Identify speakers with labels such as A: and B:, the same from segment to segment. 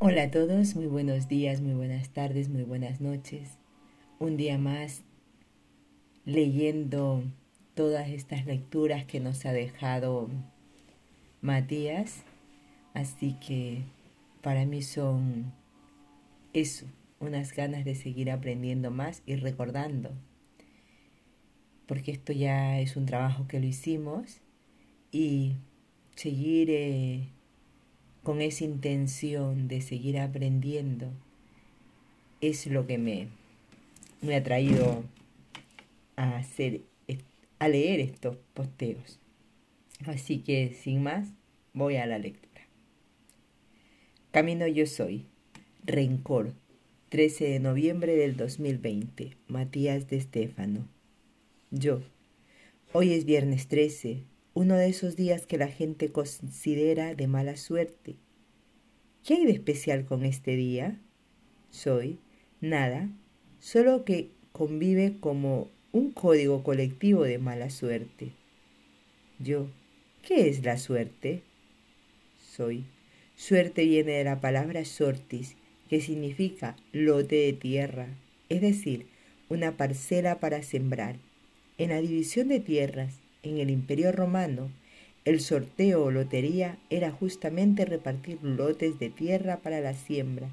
A: Hola a todos, muy buenos días, muy buenas tardes, muy buenas noches. Un día más leyendo todas estas lecturas que nos ha dejado Matías. Así que para mí son eso, unas ganas de seguir aprendiendo más y recordando. Porque esto ya es un trabajo que lo hicimos y seguir eh, con esa intención de seguir aprendiendo es lo que me, me ha traído a hacer a leer estos posteos. Así que sin más, voy a la lectura. Camino yo soy. Rencor. 13 de noviembre del 2020. Matías de Estéfano. Yo. Hoy es viernes 13, uno de esos días que la gente considera de mala suerte. ¿Qué hay de especial con este día? Soy nada, solo que convive como un código colectivo de mala suerte. Yo, ¿qué es la suerte? Soy. Suerte viene de la palabra sortis, que significa lote de tierra, es decir, una parcela para sembrar. En la división de tierras, en el Imperio Romano, el sorteo o lotería era justamente repartir lotes de tierra para la siembra,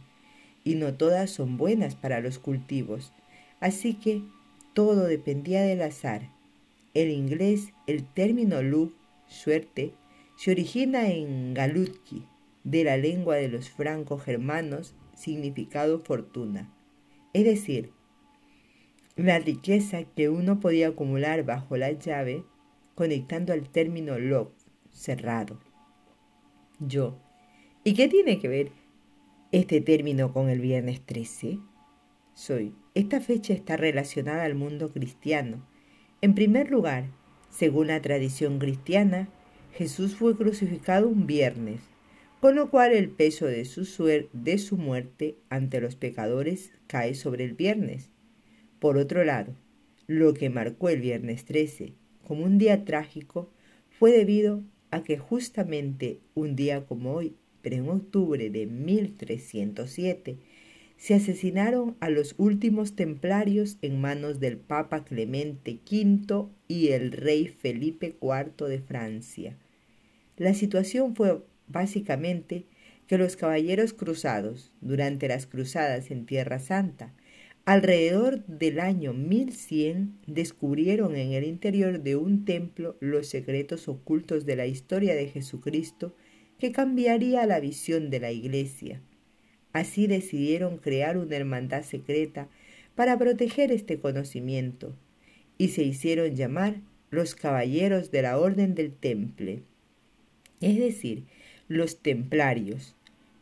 A: y no todas son buenas para los cultivos, así que todo dependía del azar. En inglés, el término luck, suerte, se origina en galutki, de la lengua de los franco-germanos, significado fortuna, es decir, la riqueza que uno podía acumular bajo la llave conectando al término lock, cerrado. Yo. ¿Y qué tiene que ver este término con el viernes 13? Soy. Esta fecha está relacionada al mundo cristiano. En primer lugar, según la tradición cristiana, Jesús fue crucificado un viernes, con lo cual el peso de su, de su muerte ante los pecadores cae sobre el viernes. Por otro lado, lo que marcó el viernes 13 como un día trágico fue debido a que justamente un día como hoy, pero en octubre de 1307, se asesinaron a los últimos templarios en manos del Papa Clemente V y el rey Felipe IV de Francia. La situación fue básicamente que los caballeros cruzados, durante las cruzadas en Tierra Santa, Alrededor del año 1100 descubrieron en el interior de un templo los secretos ocultos de la historia de Jesucristo que cambiaría la visión de la iglesia. Así decidieron crear una hermandad secreta para proteger este conocimiento y se hicieron llamar los caballeros de la Orden del Temple, es decir, los templarios.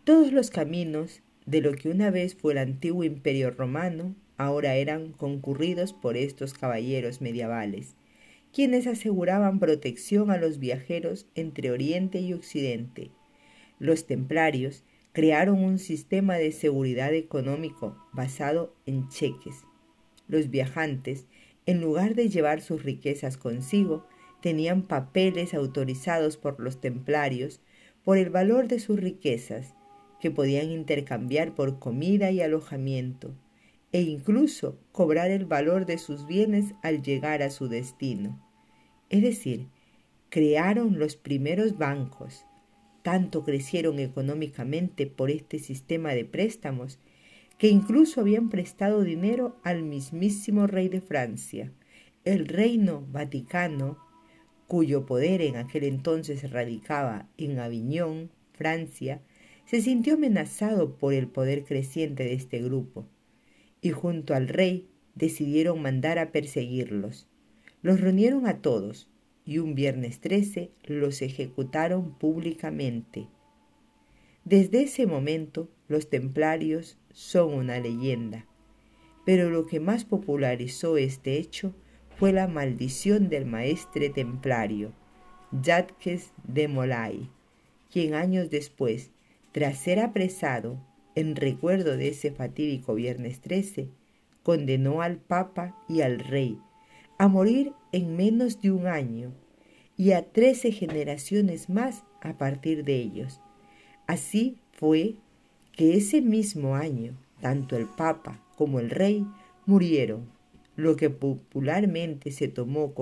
A: Todos los caminos de lo que una vez fue el antiguo imperio romano, ahora eran concurridos por estos caballeros medievales, quienes aseguraban protección a los viajeros entre Oriente y Occidente. Los templarios crearon un sistema de seguridad económico basado en cheques. Los viajantes, en lugar de llevar sus riquezas consigo, tenían papeles autorizados por los templarios por el valor de sus riquezas que podían intercambiar por comida y alojamiento, e incluso cobrar el valor de sus bienes al llegar a su destino. Es decir, crearon los primeros bancos, tanto crecieron económicamente por este sistema de préstamos, que incluso habían prestado dinero al mismísimo rey de Francia, el reino vaticano, cuyo poder en aquel entonces radicaba en Aviñón, Francia, se sintió amenazado por el poder creciente de este grupo, y junto al rey decidieron mandar a perseguirlos. Los reunieron a todos, y un viernes 13 los ejecutaron públicamente. Desde ese momento los templarios son una leyenda, pero lo que más popularizó este hecho fue la maldición del maestre templario, Jacques de Molay, quien años después tras ser apresado en recuerdo de ese fatídico viernes 13, condenó al Papa y al Rey a morir en menos de un año y a trece generaciones más a partir de ellos. Así fue que ese mismo año tanto el Papa como el Rey murieron, lo que popularmente se tomó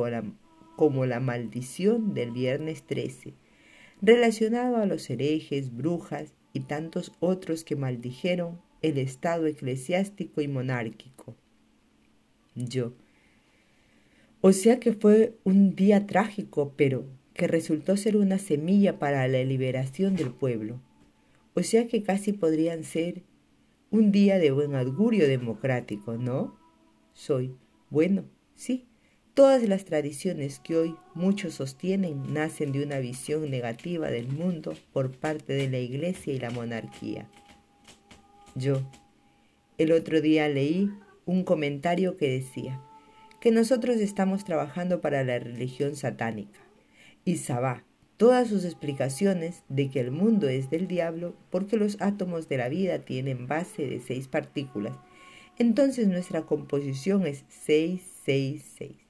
A: como la, maldición del viernes 13, relacionado a los herejes, brujas y tantos otros que maldijeron el estado eclesiástico y monárquico. Yo. O sea que fue un día trágico, pero que resultó ser una semilla para la liberación del pueblo. O sea que casi podrían ser un día de buen augurio democrático, ¿no? Soy. Bueno, sí. Todas las tradiciones que hoy muchos sostienen nacen de una visión negativa del mundo por parte de la Iglesia y la monarquía. Yo. El otro día leí un comentario que decía que nosotros estamos trabajando para la religión satánica. Y Sabá, todas sus explicaciones de que el mundo es del diablo porque los átomos de la vida tienen base de seis partículas. Entonces nuestra composición es 666.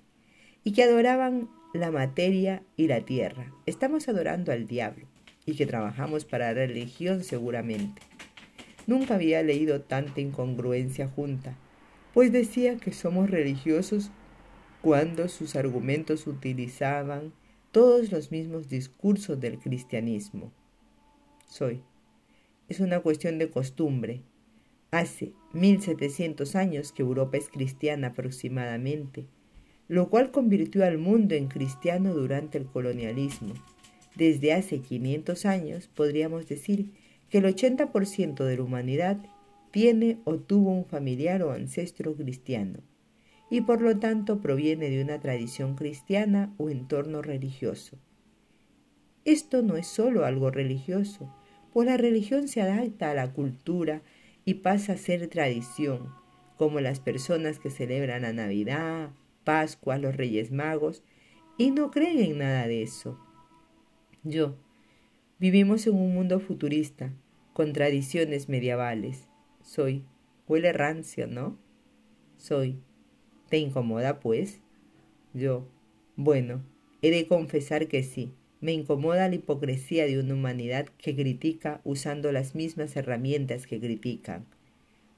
A: Y que adoraban la materia y la tierra. Estamos adorando al diablo y que trabajamos para la religión seguramente. Nunca había leído tanta incongruencia junta, pues decía que somos religiosos cuando sus argumentos utilizaban todos los mismos discursos del cristianismo. Soy. Es una cuestión de costumbre. Hace 1700 años que Europa es cristiana aproximadamente, lo cual convirtió al mundo en cristiano durante el colonialismo. Desde hace 500 años podríamos decir que el 80% de la humanidad tiene o tuvo un familiar o ancestro cristiano y por lo tanto proviene de una tradición cristiana o entorno religioso. Esto no es solo algo religioso, pues la religión se adapta a la cultura y pasa a ser tradición, como las personas que celebran la Navidad, Pascua, los Reyes Magos, y no creen en nada de eso. Yo, vivimos en un mundo futurista, con tradiciones medievales. Soy, huele rancio, ¿no? Soy, ¿Te incomoda, pues? Yo, bueno, he de confesar que sí. Me incomoda la hipocresía de una humanidad que critica usando las mismas herramientas que critican.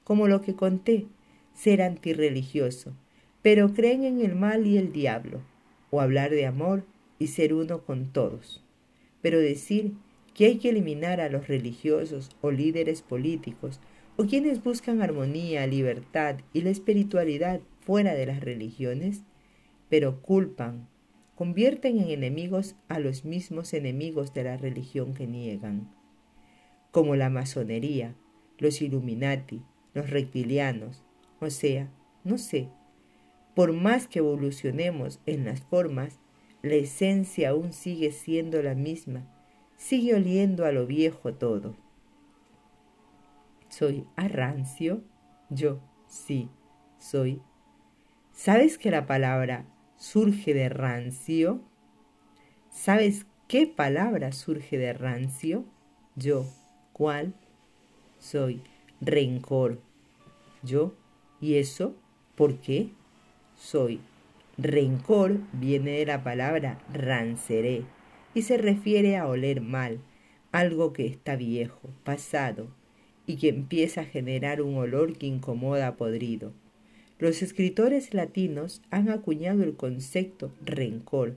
A: Como lo que conté, ser antirreligioso, pero creen en el mal y el diablo, o hablar de amor y ser uno con todos. Pero decir que hay que eliminar a los religiosos o líderes políticos o quienes buscan armonía, libertad y la espiritualidad fuera de las religiones, pero culpan, convierten en enemigos a los mismos enemigos de la religión que niegan, como la masonería, los Illuminati, los reptilianos, o sea, no sé, por más que evolucionemos en las formas, la esencia aún sigue siendo la misma, sigue oliendo a lo viejo todo. ¿Soy arrancio? Yo, sí, soy ¿Sabes que la palabra surge de rancio? ¿Sabes qué palabra surge de rancio? Yo. ¿Cuál? Soy. Rencor. Yo. ¿Y eso? ¿Por qué? Soy. Rencor viene de la palabra ranceré y se refiere a oler mal, algo que está viejo, pasado, y que empieza a generar un olor que incomoda podrido. Los escritores latinos han acuñado el concepto rencor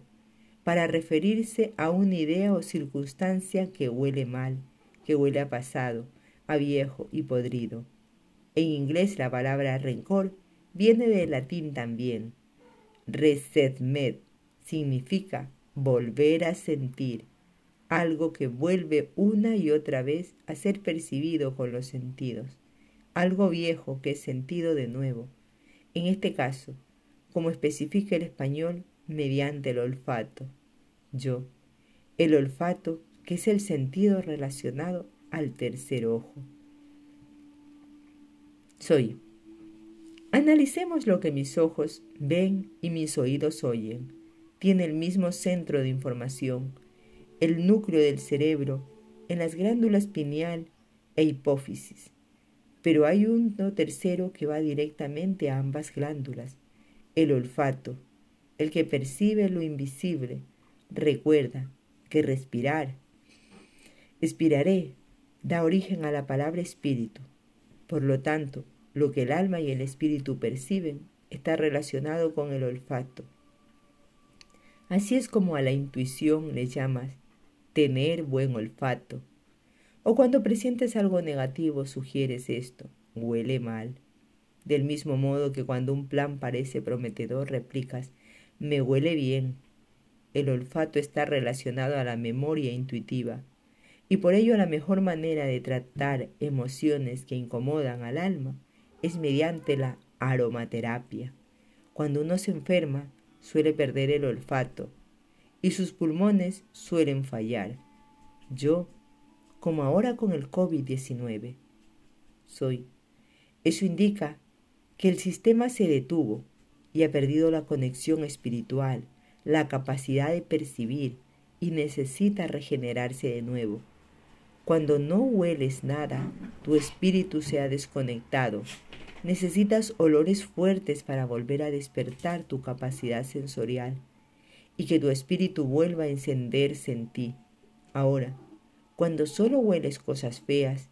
A: para referirse a una idea o circunstancia que huele mal, que huele a pasado, a viejo y podrido. En inglés la palabra rencor viene del latín también. Resetmed significa volver a sentir, algo que vuelve una y otra vez a ser percibido con los sentidos, algo viejo que es sentido de nuevo en este caso, como especifica el español, mediante el olfato. Yo, el olfato, que es el sentido relacionado al tercer ojo. Soy. Analicemos lo que mis ojos ven y mis oídos oyen. Tiene el mismo centro de información, el núcleo del cerebro, en las glándulas pineal e hipófisis pero hay uno tercero que va directamente a ambas glándulas, el olfato, el que percibe lo invisible. Recuerda que respirar. Expiraré, da origen a la palabra espíritu. Por lo tanto, lo que el alma y el espíritu perciben está relacionado con el olfato. Así es como a la intuición le llamas tener buen olfato. O cuando presientes algo negativo sugieres esto, huele mal. Del mismo modo que cuando un plan parece prometedor replicas, me huele bien. El olfato está relacionado a la memoria intuitiva y por ello la mejor manera de tratar emociones que incomodan al alma es mediante la aromaterapia. Cuando uno se enferma, suele perder el olfato y sus pulmones suelen fallar. Yo, como ahora con el COVID-19, soy. Eso indica que el sistema se detuvo y ha perdido la conexión espiritual, la capacidad de percibir y necesita regenerarse de nuevo. Cuando no hueles nada, tu espíritu se ha desconectado. Necesitas olores fuertes para volver a despertar tu capacidad sensorial y que tu espíritu vuelva a encenderse en ti. Ahora, cuando solo hueles cosas feas,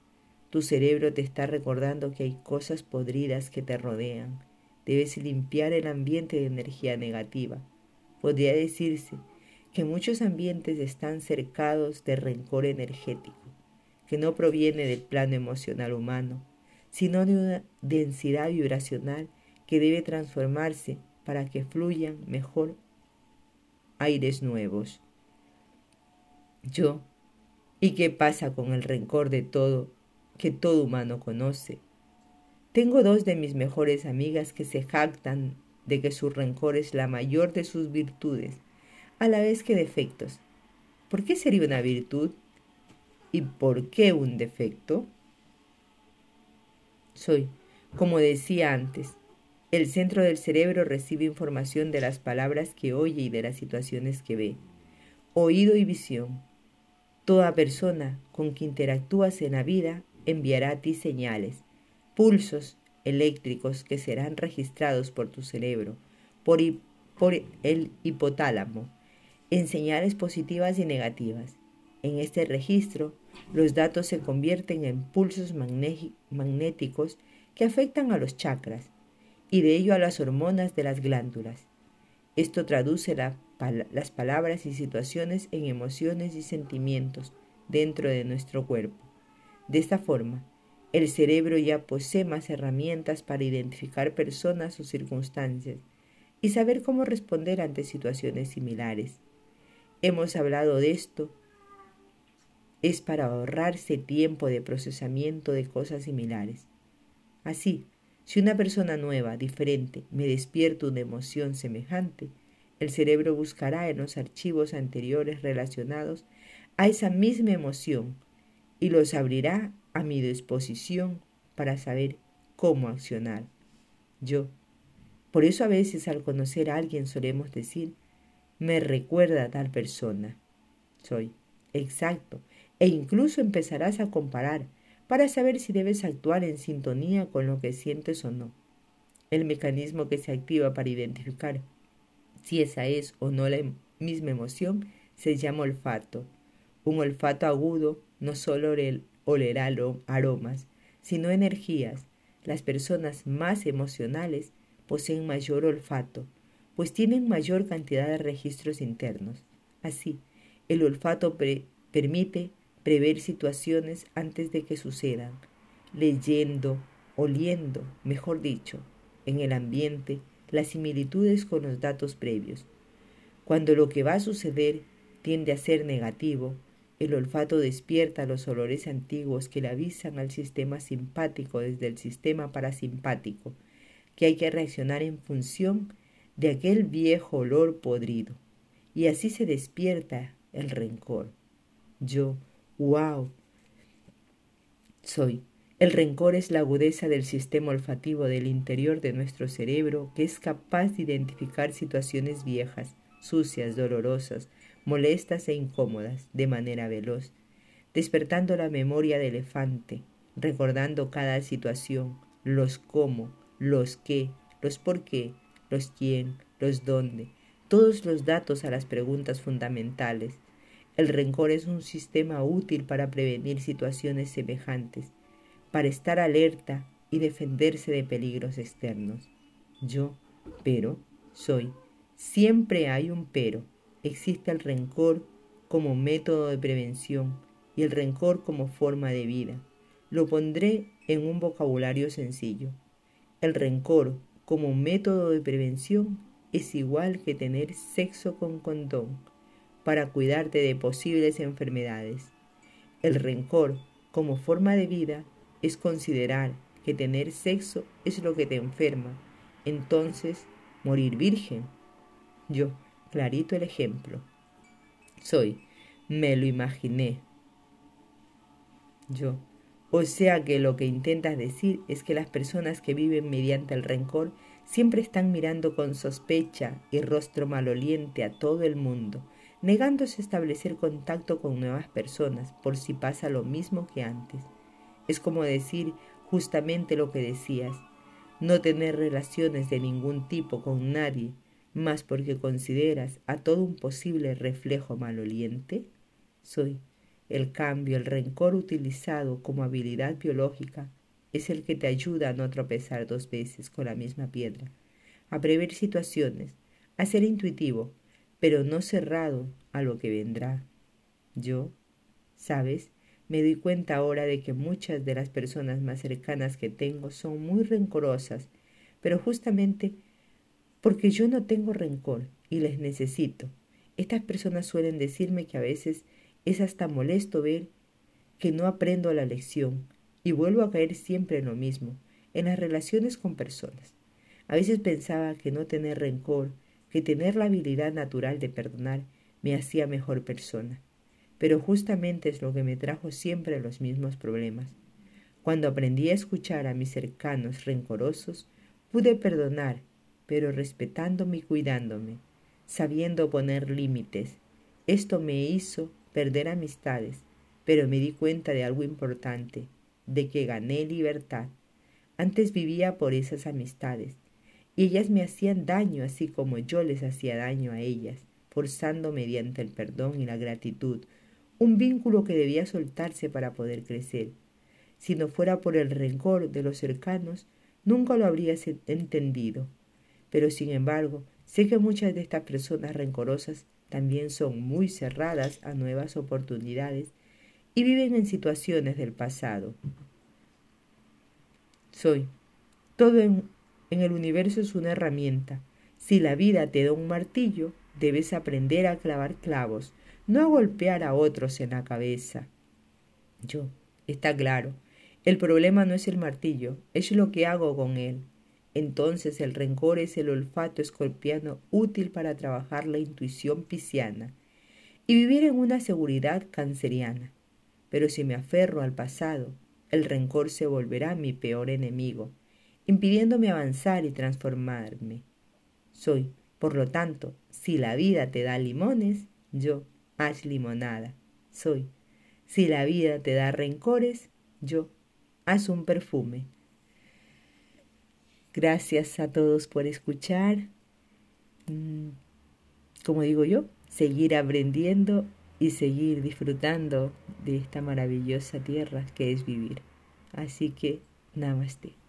A: tu cerebro te está recordando que hay cosas podridas que te rodean. Debes limpiar el ambiente de energía negativa. Podría decirse que muchos ambientes están cercados de rencor energético que no proviene del plano emocional humano, sino de una densidad vibracional que debe transformarse para que fluyan mejor aires nuevos. Yo, ¿y qué pasa con el rencor de todo que todo humano conoce? Tengo dos de mis mejores amigas que se jactan de que su rencor es la mayor de sus virtudes, a la vez que defectos. ¿Por qué sería una virtud? ¿Y por qué un defecto? Soy, como decía antes, el centro del cerebro recibe información de las palabras que oye y de las situaciones que ve. Oído y visión. Toda persona con que interactúas en la vida enviará a ti señales, pulsos eléctricos que serán registrados por tu cerebro, por, por el hipotálamo, en señales positivas y negativas. En este registro los datos se convierten en pulsos magnéticos que afectan a los chakras y de ello a las hormonas de las glándulas. Esto traduce las palabras y situaciones en emociones y sentimientos dentro de nuestro cuerpo. De esta forma, el cerebro ya posee más herramientas para identificar personas o circunstancias y saber cómo responder ante situaciones similares. Hemos hablado de esto es para ahorrarse tiempo de procesamiento de cosas similares. Así, si una persona nueva, diferente, me despierta una emoción semejante, el cerebro buscará en los archivos anteriores relacionados a esa misma emoción y los abrirá a mi disposición para saber cómo accionar. Yo. Por eso a veces al conocer a alguien solemos decir, me recuerda a tal persona. Soy. Exacto e incluso empezarás a comparar para saber si debes actuar en sintonía con lo que sientes o no. El mecanismo que se activa para identificar si esa es o no la misma emoción se llama olfato. Un olfato agudo no solo olerá aromas, sino energías. Las personas más emocionales poseen mayor olfato, pues tienen mayor cantidad de registros internos. Así, el olfato permite prever situaciones antes de que sucedan, leyendo, oliendo, mejor dicho, en el ambiente las similitudes con los datos previos. Cuando lo que va a suceder tiende a ser negativo, el olfato despierta los olores antiguos que le avisan al sistema simpático desde el sistema parasimpático, que hay que reaccionar en función de aquel viejo olor podrido, y así se despierta el rencor. Yo, ¡Wow! Soy. El rencor es la agudeza del sistema olfativo del interior de nuestro cerebro que es capaz de identificar situaciones viejas, sucias, dolorosas, molestas e incómodas de manera veloz, despertando la memoria de elefante, recordando cada situación, los cómo, los qué, los por qué, los quién, los dónde, todos los datos a las preguntas fundamentales, El rencor es un sistema útil para prevenir situaciones semejantes, para estar alerta y defenderse de peligros externos. Yo, pero, soy. Siempre hay un pero. Existe el rencor como método de prevención y el rencor como forma de vida. Lo pondré en un vocabulario sencillo. El rencor como método de prevención es igual que tener sexo con condón para cuidarte de posibles enfermedades. El rencor como forma de vida es considerar que tener sexo es lo que te enferma. Entonces, morir virgen. Yo, clarito el ejemplo. Soy, me lo imaginé. Yo, o sea que lo que intentas decir es que las personas que viven mediante el rencor siempre están mirando con sospecha y rostro maloliente a todo el mundo, negándose a establecer contacto con nuevas personas por si pasa lo mismo que antes. Es como decir justamente lo que decías, no tener relaciones de ningún tipo con nadie, más porque consideras a todo un posible reflejo maloliente. Soy el cambio, el rencor utilizado como habilidad biológica es el que te ayuda a no tropezar dos veces con la misma piedra, a prever situaciones, a ser intuitivo, pero no cerrado a lo que vendrá. Yo, ¿sabes? Me doy cuenta ahora de que muchas de las personas más cercanas que tengo son muy rencorosas, pero justamente porque yo no tengo rencor y les necesito. Estas personas suelen decirme que a veces es hasta molesto ver que no aprendo la lección y vuelvo a caer siempre en lo mismo, en las relaciones con personas. A veces pensaba que no tener rencor, que tener la habilidad natural de perdonar, me hacía mejor persona pero justamente es lo que me trajo siempre los mismos problemas. Cuando aprendí a escuchar a mis cercanos rencorosos, pude perdonar, pero respetándome y cuidándome, sabiendo poner límites. Esto me hizo perder amistades, pero me di cuenta de algo importante, de que gané libertad. Antes vivía por esas amistades, y ellas me hacían daño así como yo les hacía daño a ellas, forzando mediante el perdón y la gratitud un vínculo que debía soltarse para poder crecer. Si no fuera por el rencor de los cercanos, nunca lo habría entendido. Pero sin embargo, sé que muchas de estas personas rencorosas también son muy cerradas a nuevas oportunidades y viven en situaciones del pasado. Soy. Todo en, en el universo es una herramienta. Si la vida te da un martillo, debes aprender a clavar clavos, no golpear a otros en la cabeza. Yo, está claro, el problema no es el martillo, es lo que hago con él. Entonces el rencor es el olfato escorpiano útil para trabajar la intuición pisciana y vivir en una seguridad canceriana. Pero si me aferro al pasado, el rencor se volverá mi peor enemigo, impidiéndome avanzar y transformarme. Soy, por lo tanto, si la vida te da limones, yo haz limonada. Soy. Si la vida te da rencores, yo haz un perfume. Gracias a todos por escuchar. Mm, como digo yo, seguir aprendiendo y seguir disfrutando de esta maravillosa tierra que es vivir. Así que, namaste.